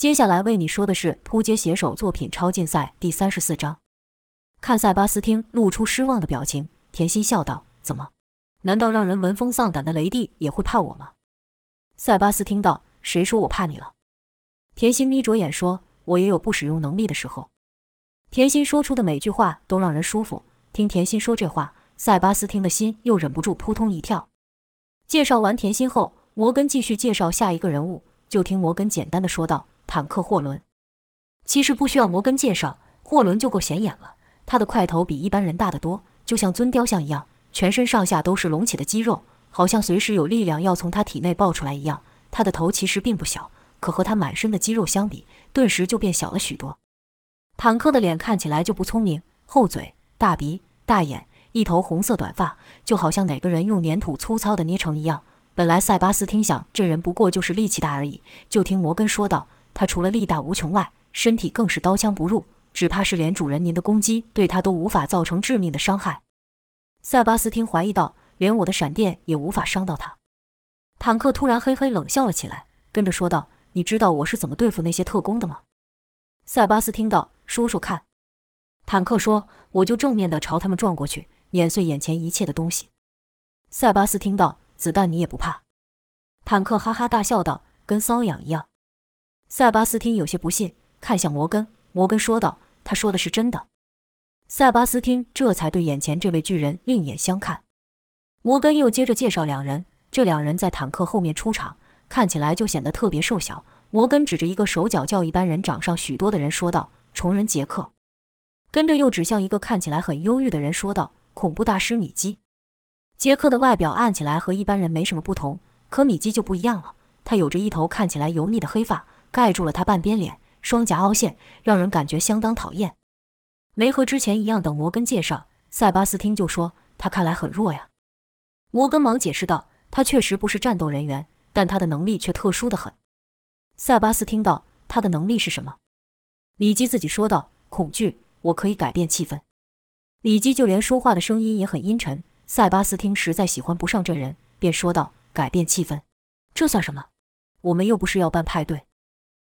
接下来为你说的是扑街写手作品超竞赛第三十四章。看塞巴斯汀露出失望的表情，甜心笑道：“怎么？难道让人闻风丧胆的雷帝也会怕我吗？”塞巴斯汀道：“谁说我怕你了？”甜心眯着眼说：“我也有不使用能力的时候。”甜心说出的每句话都让人舒服。听甜心说这话，塞巴斯汀的心又忍不住扑通一跳。介绍完甜心后，摩根继续介绍下一个人物。就听摩根简单的说道：“坦克货轮。”其实不需要摩根介绍，货轮就够显眼了。他的块头比一般人大得多，就像尊雕像一样，全身上下都是隆起的肌肉，好像随时有力量要从他体内爆出来一样。他的头其实并不小，可和他满身的肌肉相比，顿时就变小了许多。坦克的脸看起来就不聪明，厚嘴、大鼻、大眼，一头红色短发，就好像哪个人用粘土粗糙的捏成一样。本来塞巴斯汀想，这人不过就是力气大而已。就听摩根说道：“他除了力大无穷外，身体更是刀枪不入，只怕是连主人您的攻击对他都无法造成致命的伤害。”塞巴斯汀怀疑道：“连我的闪电也无法伤到他。”坦克突然嘿嘿冷笑了起来，跟着说道：“你知道我是怎么对付那些特工的吗？”塞巴斯听到：“说说看。”坦克说：“我就正面的朝他们撞过去，碾碎眼前一切的东西。”塞巴斯听到。子弹你也不怕？坦克哈哈大笑道：“跟瘙痒一样。”塞巴斯汀有些不信，看向摩根。摩根说道：“他说的是真的。”塞巴斯汀这才对眼前这位巨人另眼相看。摩根又接着介绍两人，这两人在坦克后面出场，看起来就显得特别瘦小。摩根指着一个手脚较一般人长上许多的人说道：“虫人杰克。”跟着又指向一个看起来很忧郁的人说道：“恐怖大师米基。”杰克的外表按起来和一般人没什么不同，可米基就不一样了。他有着一头看起来油腻的黑发，盖住了他半边脸，双颊凹陷，让人感觉相当讨厌。没和之前一样等摩根介绍，塞巴斯汀就说他看来很弱呀。摩根忙解释道：“他确实不是战斗人员，但他的能力却特殊的很。”塞巴斯汀道：“他的能力是什么？”米基自己说道：“恐惧，我可以改变气氛。”米基就连说话的声音也很阴沉。塞巴斯汀实在喜欢不上这人，便说道：“改变气氛，这算什么？我们又不是要办派对。”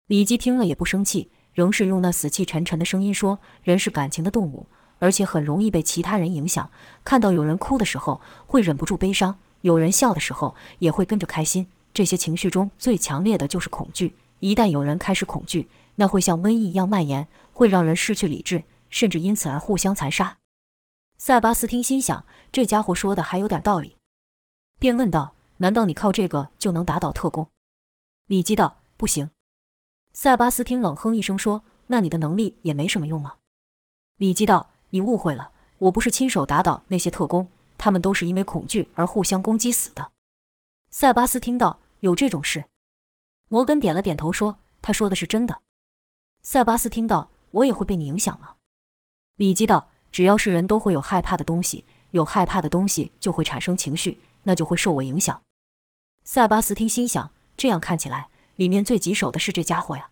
李基听了也不生气，仍是用那死气沉沉的声音说：“人是感情的动物，而且很容易被其他人影响。看到有人哭的时候，会忍不住悲伤；有人笑的时候，也会跟着开心。这些情绪中最强烈的就是恐惧。一旦有人开始恐惧，那会像瘟疫一样蔓延，会让人失去理智，甚至因此而互相残杀。”塞巴斯汀心想，这家伙说的还有点道理，便问道：“难道你靠这个就能打倒特工？”李基道：“不行。”塞巴斯汀冷哼一声说：“那你的能力也没什么用吗？”李基道：“你误会了，我不是亲手打倒那些特工，他们都是因为恐惧而互相攻击死的。”塞巴斯汀道：“有这种事？”摩根点了点头说：“他说的是真的。”塞巴斯汀道：“我也会被你影响吗？”李基道。只要是人都会有害怕的东西，有害怕的东西就会产生情绪，那就会受我影响。塞巴斯汀心想，这样看起来，里面最棘手的是这家伙呀。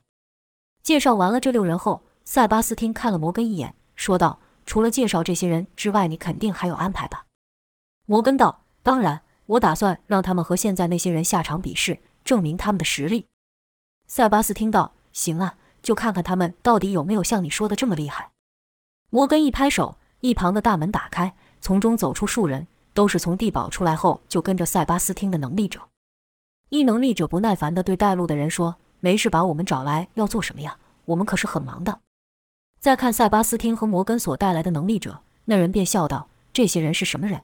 介绍完了这六人后，塞巴斯汀看了摩根一眼，说道：“除了介绍这些人之外，你肯定还有安排吧？”摩根道：“当然，我打算让他们和现在那些人下场比试，证明他们的实力。”塞巴斯汀道：“行啊，就看看他们到底有没有像你说的这么厉害。”摩根一拍手，一旁的大门打开，从中走出数人，都是从地堡出来后就跟着塞巴斯汀的能力者。异能力者不耐烦地对带路的人说：“没事，把我们找来要做什么呀？我们可是很忙的。”再看塞巴斯汀和摩根所带来的能力者，那人便笑道：“这些人是什么人？”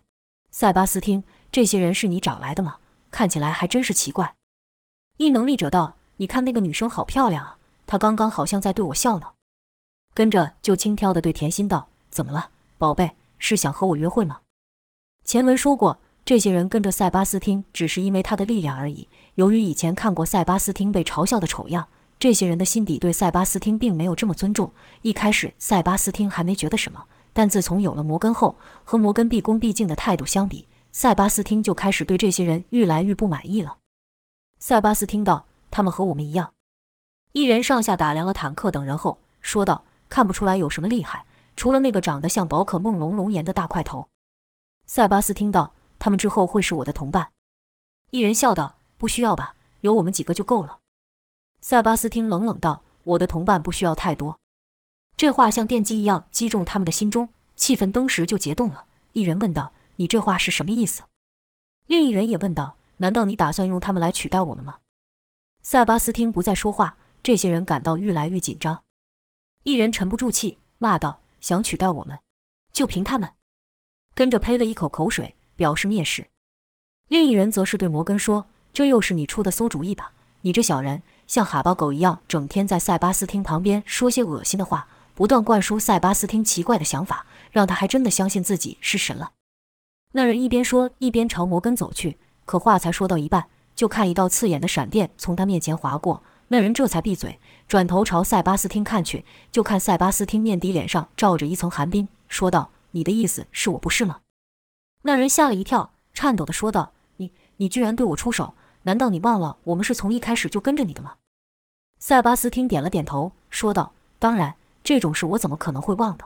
塞巴斯汀：“这些人是你找来的吗？看起来还真是奇怪。”异能力者道：“你看那个女生好漂亮啊，她刚刚好像在对我笑呢。”跟着就轻佻地对甜心道：“怎么了，宝贝？是想和我约会吗？”前文说过，这些人跟着塞巴斯汀只是因为他的力量而已。由于以前看过塞巴斯汀被嘲笑的丑样，这些人的心底对塞巴斯汀并没有这么尊重。一开始，塞巴斯汀还没觉得什么，但自从有了摩根后，和摩根毕恭毕敬的态度相比，塞巴斯汀就开始对这些人愈来愈不满意了。塞巴斯汀道：“他们和我们一样。”一人上下打量了坦克等人后，说道。看不出来有什么厉害，除了那个长得像宝可梦龙龙岩的大块头。塞巴斯听到，他们之后会是我的同伴。一人笑道：“不需要吧，有我们几个就够了。”塞巴斯汀冷冷道：“我的同伴不需要太多。”这话像电击一样击中他们的心中，气氛登时就结冻了。一人问道：“你这话是什么意思？”另一人也问道：“难道你打算用他们来取代我们吗？”塞巴斯汀不再说话，这些人感到愈来愈紧张。一人沉不住气，骂道：“想取代我们，就凭他们！”跟着呸了一口口水，表示蔑视。另一人则是对摩根说：“这又是你出的馊主意吧？你这小人，像哈巴狗一样，整天在塞巴斯汀旁边说些恶心的话。”不断灌输塞巴斯汀奇怪的想法，让他还真的相信自己是神了。那人一边说，一边朝摩根走去。可话才说到一半，就看一道刺眼的闪电从他面前划过。那人这才闭嘴，转头朝塞巴斯汀看去。就看塞巴斯汀面底脸上罩着一层寒冰，说道：“你的意思是我不是吗？”那人吓了一跳，颤抖地说道：“你，你居然对我出手？难道你忘了我们是从一开始就跟着你的吗？”塞巴斯汀点了点头，说道：“当然。”这种事我怎么可能会忘的？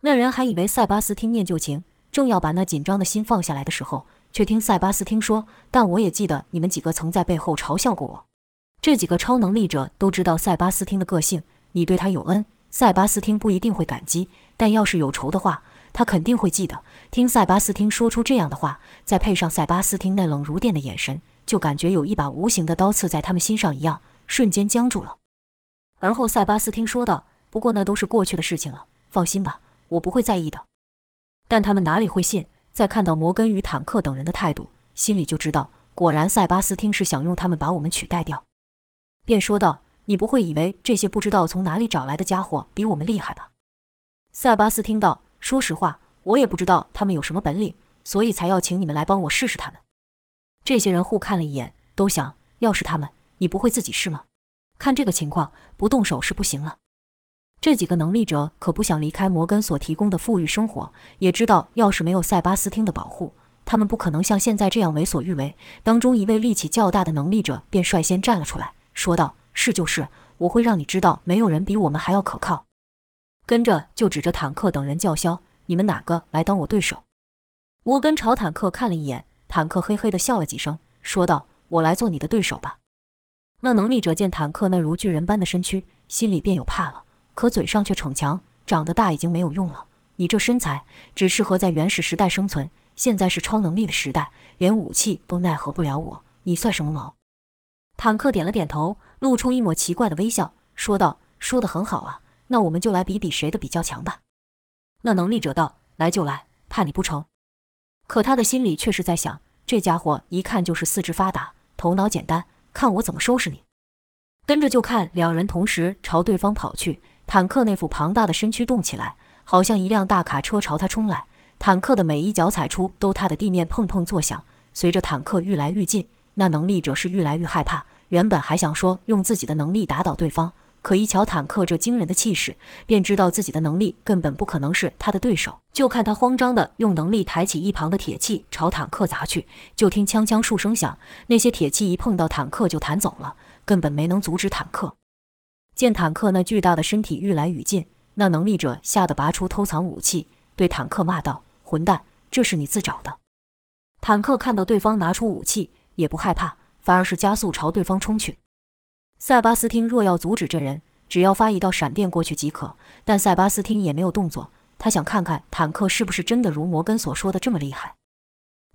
那人还以为塞巴斯汀念旧情，正要把那紧张的心放下来的时候，却听塞巴斯汀说：“但我也记得你们几个曾在背后嘲笑过我。”这几个超能力者都知道塞巴斯汀的个性，你对他有恩，塞巴斯汀不一定会感激；但要是有仇的话，他肯定会记得。听塞巴斯汀说出这样的话，再配上塞巴斯汀那冷如电的眼神，就感觉有一把无形的刀刺在他们心上一样，瞬间僵住了。而后塞巴斯汀说道。不过那都是过去的事情了，放心吧，我不会在意的。但他们哪里会信？在看到摩根与坦克等人的态度，心里就知道，果然塞巴斯汀是想用他们把我们取代掉，便说道：“你不会以为这些不知道从哪里找来的家伙比我们厉害吧？”塞巴斯汀道：“说实话，我也不知道他们有什么本领，所以才要请你们来帮我试试他们。”这些人互看了一眼，都想：要是他们，你不会自己试吗？看这个情况，不动手是不行了。这几个能力者可不想离开摩根所提供的富裕生活，也知道要是没有塞巴斯汀的保护，他们不可能像现在这样为所欲为。当中一位力气较大的能力者便率先站了出来，说道：“是就是，我会让你知道，没有人比我们还要可靠。”跟着就指着坦克等人叫嚣：“你们哪个来当我对手？”摩根朝坦克看了一眼，坦克嘿嘿地笑了几声，说道：“我来做你的对手吧。”那能力者见坦克那如巨人般的身躯，心里便有怕了。可嘴上却逞强，长得大已经没有用了。你这身材只适合在原始时代生存，现在是超能力的时代，连武器都奈何不了我，你算什么毛？坦克点了点头，露出一抹奇怪的微笑，说道：“说得很好啊，那我们就来比比谁的比较强吧。”那能力者道：“来就来，怕你不成？”可他的心里却是在想：这家伙一看就是四肢发达，头脑简单，看我怎么收拾你。跟着就看两人同时朝对方跑去。坦克那副庞大的身躯动起来，好像一辆大卡车朝他冲来。坦克的每一脚踩出，都踏得地面砰砰作响。随着坦克愈来愈近，那能力者是愈来愈害怕。原本还想说用自己的能力打倒对方，可一瞧坦克这惊人的气势，便知道自己的能力根本不可能是他的对手。就看他慌张地用能力抬起一旁的铁器朝坦克砸去。就听枪枪数声响，那些铁器一碰到坦克就弹走了，根本没能阻止坦克。见坦克那巨大的身体愈来愈近，那能力者吓得拔出偷藏武器，对坦克骂道：“混蛋，这是你自找的！”坦克看到对方拿出武器，也不害怕，反而是加速朝对方冲去。塞巴斯汀若要阻止这人，只要发一道闪电过去即可。但塞巴斯汀也没有动作，他想看看坦克是不是真的如摩根所说的这么厉害。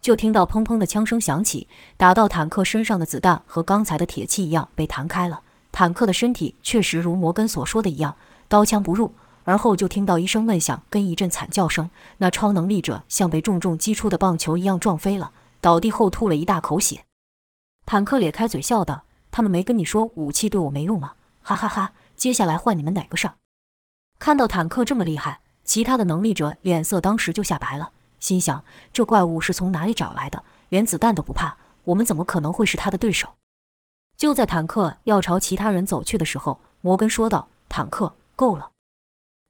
就听到砰砰的枪声响起，打到坦克身上的子弹和刚才的铁器一样被弹开了。坦克的身体确实如摩根所说的一样，刀枪不入。而后就听到一声闷响，跟一阵惨叫声，那超能力者像被重重击出的棒球一样撞飞了，倒地后吐了一大口血。坦克咧开嘴笑道：“他们没跟你说武器对我没用吗？哈哈哈！接下来换你们哪个上？”看到坦克这么厉害，其他的能力者脸色当时就吓白了，心想：这怪物是从哪里找来的？连子弹都不怕，我们怎么可能会是他的对手？就在坦克要朝其他人走去的时候，摩根说道：“坦克，够了。”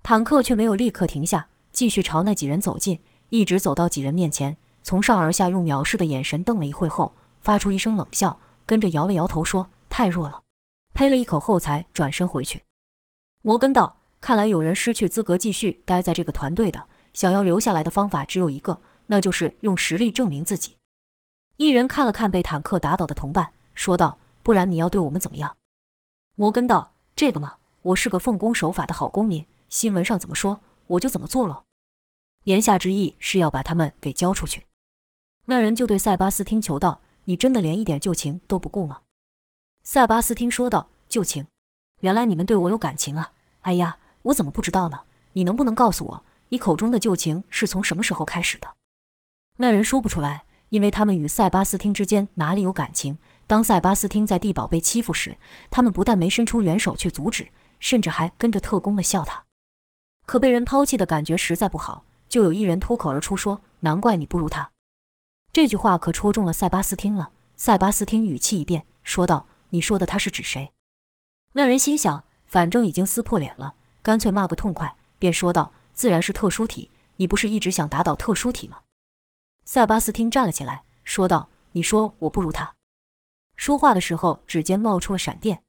坦克却没有立刻停下，继续朝那几人走近，一直走到几人面前，从上而下用藐视的眼神瞪了一会后，发出一声冷笑，跟着摇了摇头说：“太弱了。”呸了一口后，才转身回去。摩根道：“看来有人失去资格继续待在这个团队的，想要留下来的方法只有一个，那就是用实力证明自己。”一人看了看被坦克打倒的同伴，说道。不然你要对我们怎么样？摩根道：“这个嘛，我是个奉公守法的好公民，新闻上怎么说，我就怎么做了。”言下之意是要把他们给交出去。那人就对塞巴斯汀求道：“你真的连一点旧情都不顾吗？”塞巴斯汀说道：“旧情？原来你们对我有感情啊！哎呀，我怎么不知道呢？你能不能告诉我，你口中的旧情是从什么时候开始的？”那人说不出来，因为他们与塞巴斯汀之间哪里有感情？当塞巴斯汀在地堡被欺负时，他们不但没伸出援手去阻止，甚至还跟着特工们笑他。可被人抛弃的感觉实在不好，就有一人脱口而出说：“难怪你不如他。”这句话可戳中了塞巴斯汀了。塞巴斯汀语气一变，说道。你说的他是指谁？那人心想，反正已经撕破脸了，干脆骂个痛快，便说道：“自然是特殊体。你不是一直想打倒特殊体吗？”塞巴斯汀站了起来，说道：“你说我不如他？”说话的时候，指尖冒出了闪电。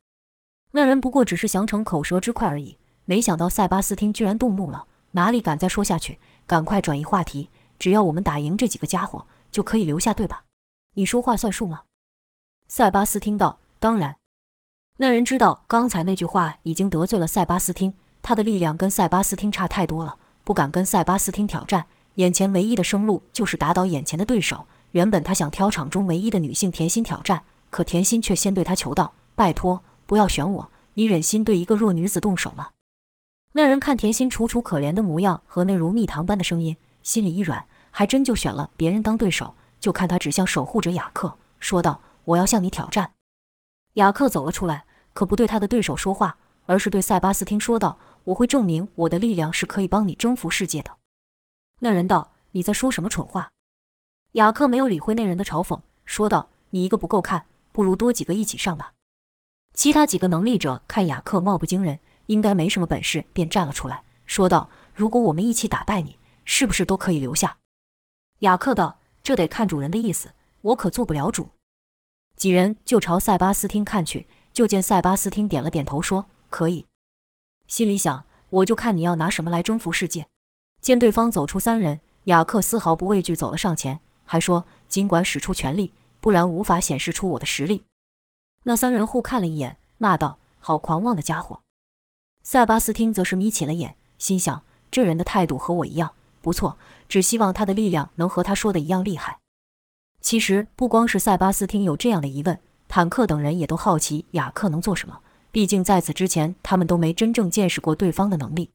那人不过只是想逞口舌之快而已，没想到塞巴斯汀居然动怒了，哪里敢再说下去？赶快转移话题，只要我们打赢这几个家伙，就可以留下，对吧？你说话算数吗？塞巴斯汀道。当然，那人知道刚才那句话已经得罪了塞巴斯汀，他的力量跟塞巴斯汀差太多了，不敢跟塞巴斯汀挑战。眼前唯一的生路就是打倒眼前的对手。原本他想挑场中唯一的女性甜心挑战，可甜心却先对他求道：“拜托，不要选我，你忍心对一个弱女子动手吗？”那人看甜心楚楚可怜的模样和那如蜜糖般的声音，心里一软，还真就选了别人当对手。就看他指向守护者雅克，说道：“我要向你挑战。”雅克走了出来，可不对他的对手说话，而是对塞巴斯汀说道：“我会证明我的力量是可以帮你征服世界的。”那人道：“你在说什么蠢话？”雅克没有理会那人的嘲讽，说道：“你一个不够看，不如多几个一起上吧。”其他几个能力者看雅克貌不惊人，应该没什么本事，便站了出来，说道：“如果我们一起打败你，是不是都可以留下？”雅克道：“这得看主人的意思，我可做不了主。”几人就朝塞巴斯汀看去，就见塞巴斯汀点了点头，说：“可以。”心里想：“我就看你要拿什么来征服世界。”见对方走出三人，雅克丝毫不畏惧，走了上前，还说：“尽管使出全力，不然无法显示出我的实力。”那三人互看了一眼，骂道：“好狂妄的家伙！”塞巴斯汀则是眯起了眼，心想：“这人的态度和我一样，不错，只希望他的力量能和他说的一样厉害。”其实不光是塞巴斯汀有这样的疑问，坦克等人也都好奇雅克能做什么。毕竟在此之前，他们都没真正见识过对方的能力。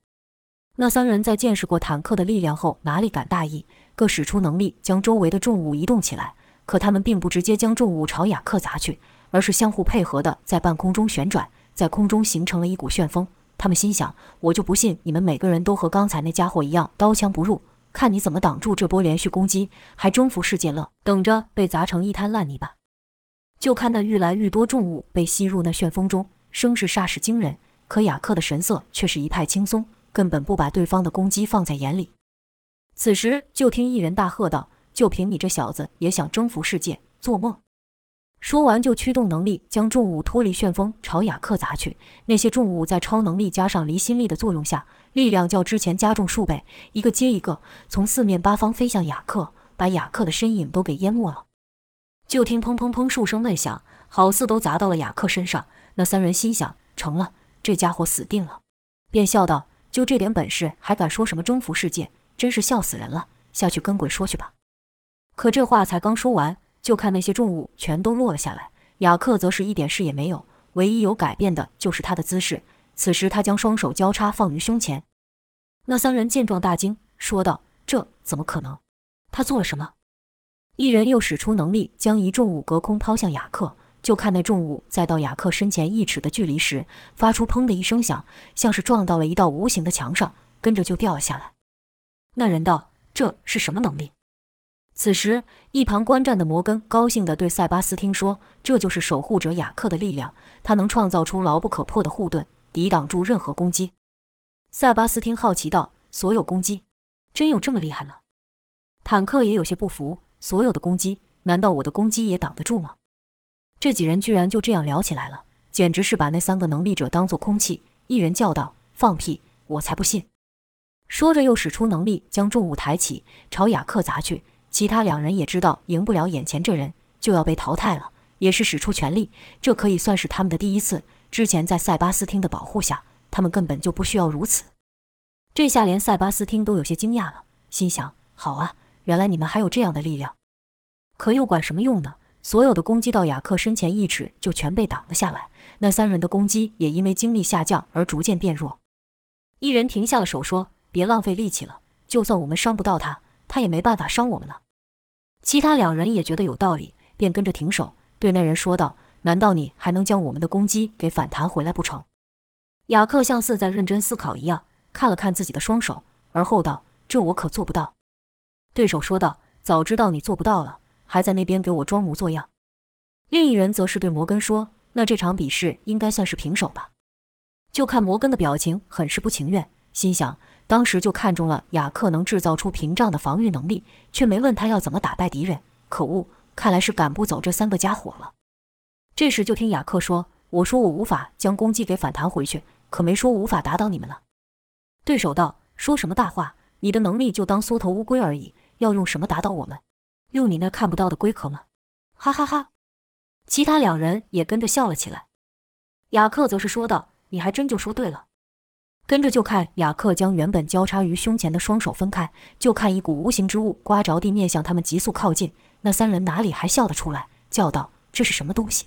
那三人在见识过坦克的力量后，哪里敢大意，各使出能力将周围的重物移动起来。可他们并不直接将重物朝雅克砸去，而是相互配合的在半空中旋转，在空中形成了一股旋风。他们心想：我就不信你们每个人都和刚才那家伙一样刀枪不入。看你怎么挡住这波连续攻击，还征服世界了？等着被砸成一滩烂泥吧！就看那愈来愈多重物被吸入那旋风中，声势煞是惊人。可雅克的神色却是一派轻松，根本不把对方的攻击放在眼里。此时，就听一人大喝道：“就凭你这小子也想征服世界？做梦！”说完，就驱动能力将重物脱离旋风，朝雅克砸去。那些重物在超能力加上离心力的作用下，力量较之前加重数倍，一个接一个从四面八方飞向雅克，把雅克的身影都给淹没了。就听砰砰砰数声闷响，好似都砸到了雅克身上。那三人心想：成了，这家伙死定了，便笑道：“就这点本事，还敢说什么征服世界？真是笑死人了！下去跟鬼说去吧。”可这话才刚说完。就看那些重物全都落了下来，雅克则是一点事也没有，唯一有改变的就是他的姿势。此时他将双手交叉放于胸前。那三人见状大惊，说道：“这怎么可能？他做了什么？”一人又使出能力，将一重物隔空抛向雅克。就看那重物在到雅克身前一尺的距离时，发出砰的一声响，像是撞到了一道无形的墙上，跟着就掉了下来。那人道：“这是什么能力？”此时，一旁观战的摩根高兴地对塞巴斯汀说：“这就是守护者雅克的力量，他能创造出牢不可破的护盾，抵挡住任何攻击。”塞巴斯汀好奇道：“所有攻击，真有这么厉害吗？”坦克也有些不服：“所有的攻击，难道我的攻击也挡得住吗？”这几人居然就这样聊起来了，简直是把那三个能力者当做空气。一人叫道：“放屁！我才不信！”说着又使出能力，将重物抬起，朝雅克砸去。其他两人也知道赢不了眼前这人，就要被淘汰了，也是使出全力。这可以算是他们的第一次，之前在塞巴斯汀的保护下，他们根本就不需要如此。这下连塞巴斯汀都有些惊讶了，心想：好啊，原来你们还有这样的力量。可又管什么用呢？所有的攻击到雅克身前一尺就全被挡了下来。那三人的攻击也因为精力下降而逐渐变弱。一人停下了手，说：“别浪费力气了，就算我们伤不到他，他也没办法伤我们了。”其他两人也觉得有道理，便跟着停手，对那人说道：“难道你还能将我们的攻击给反弹回来不成？”雅克像似在认真思考一样，看了看自己的双手，而后道：“这我可做不到。”对手说道：“早知道你做不到了，还在那边给我装模作样。”另一人则是对摩根说：“那这场比试应该算是平手吧？”就看摩根的表情，很是不情愿，心想：当时就看中了雅克能制造出屏障的防御能力，却没问他要怎么打败敌人。可恶，看来是赶不走这三个家伙了。这时就听雅克说：“我说我无法将攻击给反弹回去，可没说无法打倒你们了。”对手道：“说什么大话？你的能力就当缩头乌龟而已，要用什么打倒我们？用你那看不到的龟壳吗？”哈哈哈！其他两人也跟着笑了起来。雅克则是说道。你还真就说对了，跟着就看雅克将原本交叉于胸前的双手分开，就看一股无形之物刮着地，面向他们急速靠近。那三人哪里还笑得出来，叫道：“这是什么东西？”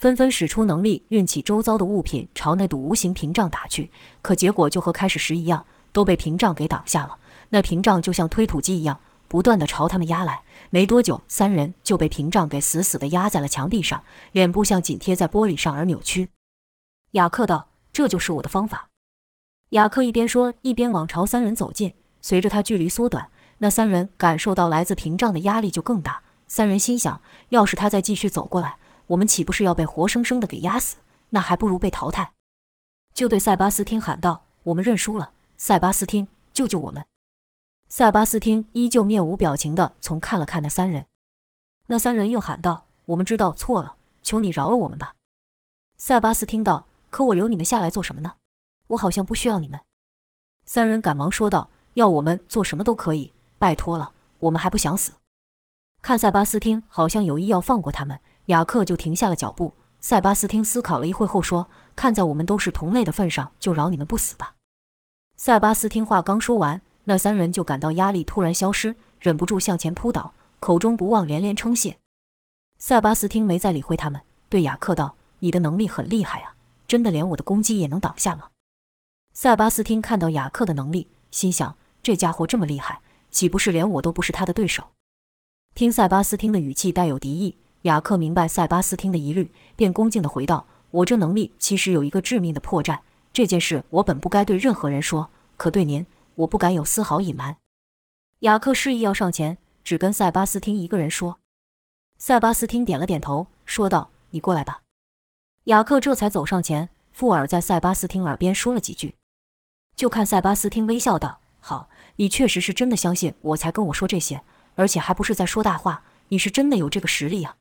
纷纷使出能力，运起周遭的物品朝那堵无形屏障打去。可结果就和开始时一样，都被屏障给挡下了。那屏障就像推土机一样，不断的朝他们压来。没多久，三人就被屏障给死死的压在了墙壁上，脸部像紧贴在玻璃上而扭曲。雅克道：“这就是我的方法。”雅克一边说，一边往朝三人走近。随着他距离缩短，那三人感受到来自屏障的压力就更大。三人心想：要是他再继续走过来，我们岂不是要被活生生的给压死？那还不如被淘汰。就对塞巴斯汀喊道：“我们认输了，塞巴斯汀，救救我们！”塞巴斯汀依旧面无表情地从看了看那三人。那三人又喊道：“我们知道错了，求你饶了我们吧。”塞巴斯汀道。可我留你们下来做什么呢？我好像不需要你们。三人赶忙说道：“要我们做什么都可以，拜托了，我们还不想死。”看塞巴斯汀好像有意要放过他们，雅克就停下了脚步。塞巴斯汀思考了一会后说：“看在我们都是同类的份上，就饶你们不死吧。”塞巴斯汀话刚说完，那三人就感到压力突然消失，忍不住向前扑倒，口中不忘连连称谢。塞巴斯汀没再理会他们，对雅克道：“你的能力很厉害啊。”真的连我的攻击也能挡下吗？塞巴斯汀看到雅克的能力，心想：这家伙这么厉害，岂不是连我都不是他的对手？听塞巴斯汀的语气带有敌意，雅克明白塞巴斯汀的疑虑，便恭敬地回道：“我这能力其实有一个致命的破绽，这件事我本不该对任何人说，可对您，我不敢有丝毫隐瞒。”雅克示意要上前，只跟塞巴斯汀一个人说。塞巴斯汀点了点头，说道：“你过来吧。”雅克这才走上前，附耳在塞巴斯汀耳边说了几句。就看塞巴斯汀微笑道：“好，你确实是真的相信我才跟我说这些，而且还不是在说大话，你是真的有这个实力啊。”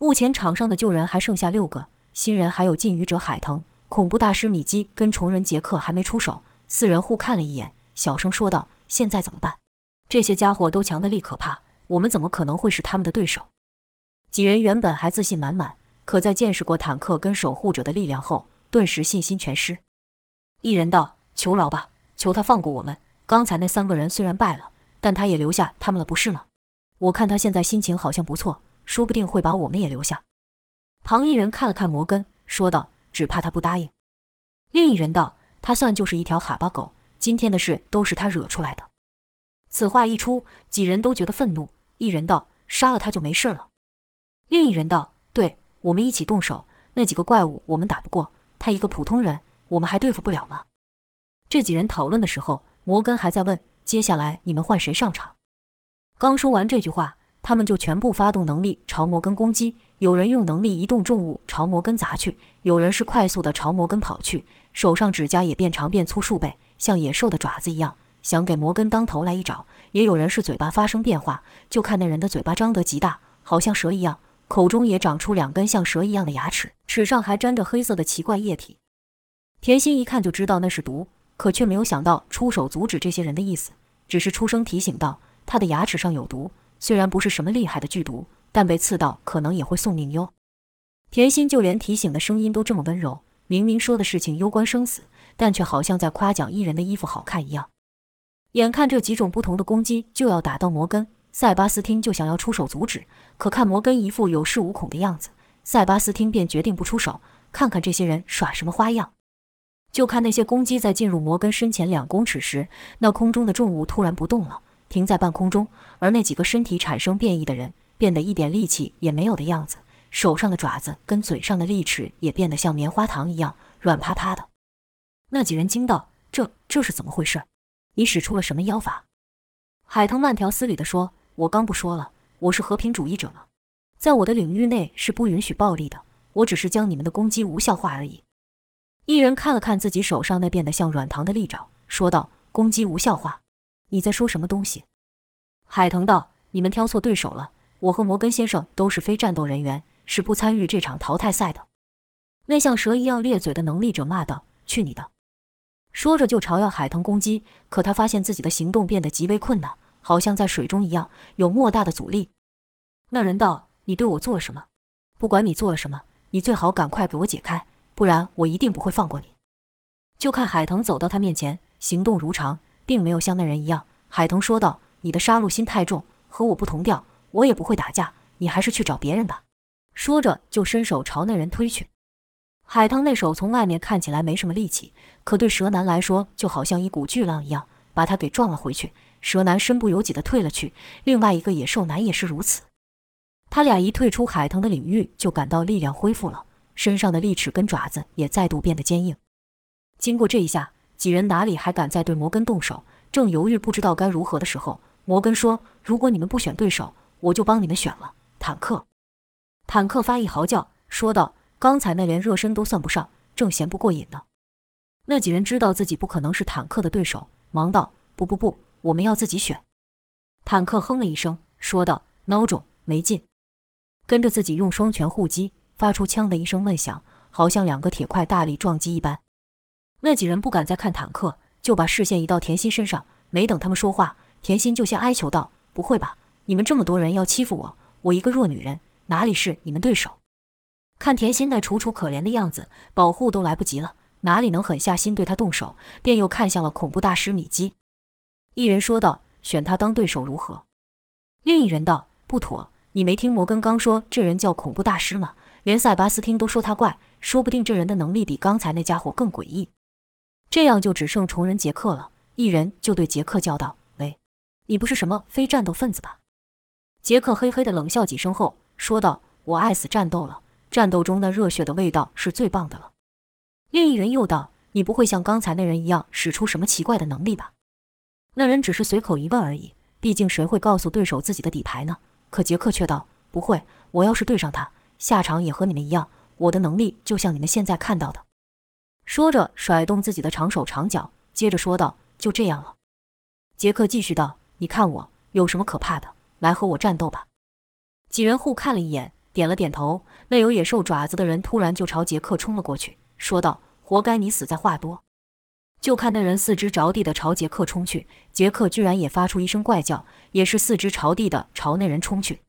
目前场上的旧人还剩下六个，新人还有禁渔者海腾、恐怖大师米基跟虫人杰克还没出手。四人互看了一眼，小声说道：“现在怎么办？这些家伙都强得力可怕，我们怎么可能会是他们的对手？”几人原本还自信满满。可在见识过坦克跟守护者的力量后，顿时信心全失。一人道：“求饶吧，求他放过我们。刚才那三个人虽然败了，但他也留下他们了，不是吗？我看他现在心情好像不错，说不定会把我们也留下。”旁一人看了看摩根，说道：“只怕他不答应。”另一人道：“他算就是一条哈巴狗，今天的事都是他惹出来的。”此话一出，几人都觉得愤怒。一人道：“杀了他就没事了。”另一人道：“对。”我们一起动手，那几个怪物我们打不过，他一个普通人，我们还对付不了吗？这几人讨论的时候，摩根还在问：“接下来你们换谁上场？”刚说完这句话，他们就全部发动能力朝摩根攻击。有人用能力移动重物朝摩根砸去，有人是快速的朝摩根跑去，手上指甲也变长变粗数倍，像野兽的爪子一样，想给摩根当头来一爪。也有人是嘴巴发生变化，就看那人的嘴巴张得极大，好像蛇一样。口中也长出两根像蛇一样的牙齿，齿上还沾着黑色的奇怪液体。甜心一看就知道那是毒，可却没有想到出手阻止这些人的意思，只是出声提醒道：“他的牙齿上有毒，虽然不是什么厉害的剧毒，但被刺到可能也会送命哟。”甜心就连提醒的声音都这么温柔，明明说的事情攸关生死，但却好像在夸奖伊人的衣服好看一样。眼看这几种不同的攻击就要打到摩根，塞巴斯汀就想要出手阻止，可看摩根一副有恃无恐的样子，塞巴斯汀便决定不出手，看看这些人耍什么花样。就看那些公鸡在进入摩根身前两公尺时，那空中的重物突然不动了，停在半空中，而那几个身体产生变异的人变得一点力气也没有的样子，手上的爪子跟嘴上的利齿也变得像棉花糖一样软趴趴的。那几人惊道：“这这是怎么回事？你使出了什么妖法？”海藤慢条斯理地说：“我刚不说了，我是和平主义者吗？在我的领域内是不允许暴力的，我只是将你们的攻击无效化而已。”一人看了看自己手上那变得像软糖的利爪，说道：“攻击无效化？你在说什么东西？”海腾道：“你们挑错对手了。我和摩根先生都是非战斗人员，是不参与这场淘汰赛的。”那像蛇一样咧嘴的能力者骂道：“去你的！”说着就朝要海腾攻击，可他发现自己的行动变得极为困难，好像在水中一样，有莫大的阻力。那人道：“你对我做了什么？不管你做了什么，你最好赶快给我解开。”不然我一定不会放过你。就看海腾走到他面前，行动如常，并没有像那人一样。海腾说道：“你的杀戮心太重，和我不同调。我也不会打架，你还是去找别人吧。”说着就伸手朝那人推去。海腾那手从外面看起来没什么力气，可对蛇男来说就好像一股巨浪一样，把他给撞了回去。蛇男身不由己地退了去，另外一个野兽男也是如此。他俩一退出海腾的领域，就感到力量恢复了。身上的利齿跟爪子也再度变得坚硬。经过这一下，几人哪里还敢再对摩根动手？正犹豫不知道该如何的时候，摩根说：“如果你们不选对手，我就帮你们选了。”坦克，坦克发一嚎叫，说道：“刚才那连热身都算不上，正嫌不过瘾呢。”那几人知道自己不可能是坦克的对手，忙道：“不不不，我们要自己选。”坦克哼了一声，说道：“孬种，没劲。”跟着自己用双拳护击。发出“枪”的一声闷响，好像两个铁块大力撞击一般。那几人不敢再看坦克，就把视线移到甜心身上。没等他们说话，甜心就先哀求道：“不会吧？你们这么多人要欺负我，我一个弱女人哪里是你们对手？”看甜心那楚楚可怜的样子，保护都来不及了，哪里能狠下心对他动手？便又看向了恐怖大师米基。一人说道：“选他当对手如何？”另一人道：“不妥，你没听摩根刚说这人叫恐怖大师吗？”连塞巴斯汀都说他怪，说不定这人的能力比刚才那家伙更诡异。这样就只剩虫人杰克了。一人就对杰克叫道：“喂，你不是什么非战斗分子吧？”杰克嘿嘿的冷笑几声后说道：“我爱死战斗了，战斗中那热血的味道是最棒的了。”另一人又道：“你不会像刚才那人一样使出什么奇怪的能力吧？”那人只是随口一问而已，毕竟谁会告诉对手自己的底牌呢？可杰克却道：“不会，我要是对上他。”下场也和你们一样，我的能力就像你们现在看到的。说着，甩动自己的长手长脚，接着说道：“就这样了。”杰克继续道：“你看我有什么可怕的？来和我战斗吧。”几人互看了一眼，点了点头。那有野兽爪子的人突然就朝杰克冲了过去，说道：“活该你死在话多。”就看那人四肢着地的朝杰克冲去，杰克居然也发出一声怪叫，也是四肢朝地的朝那人冲去。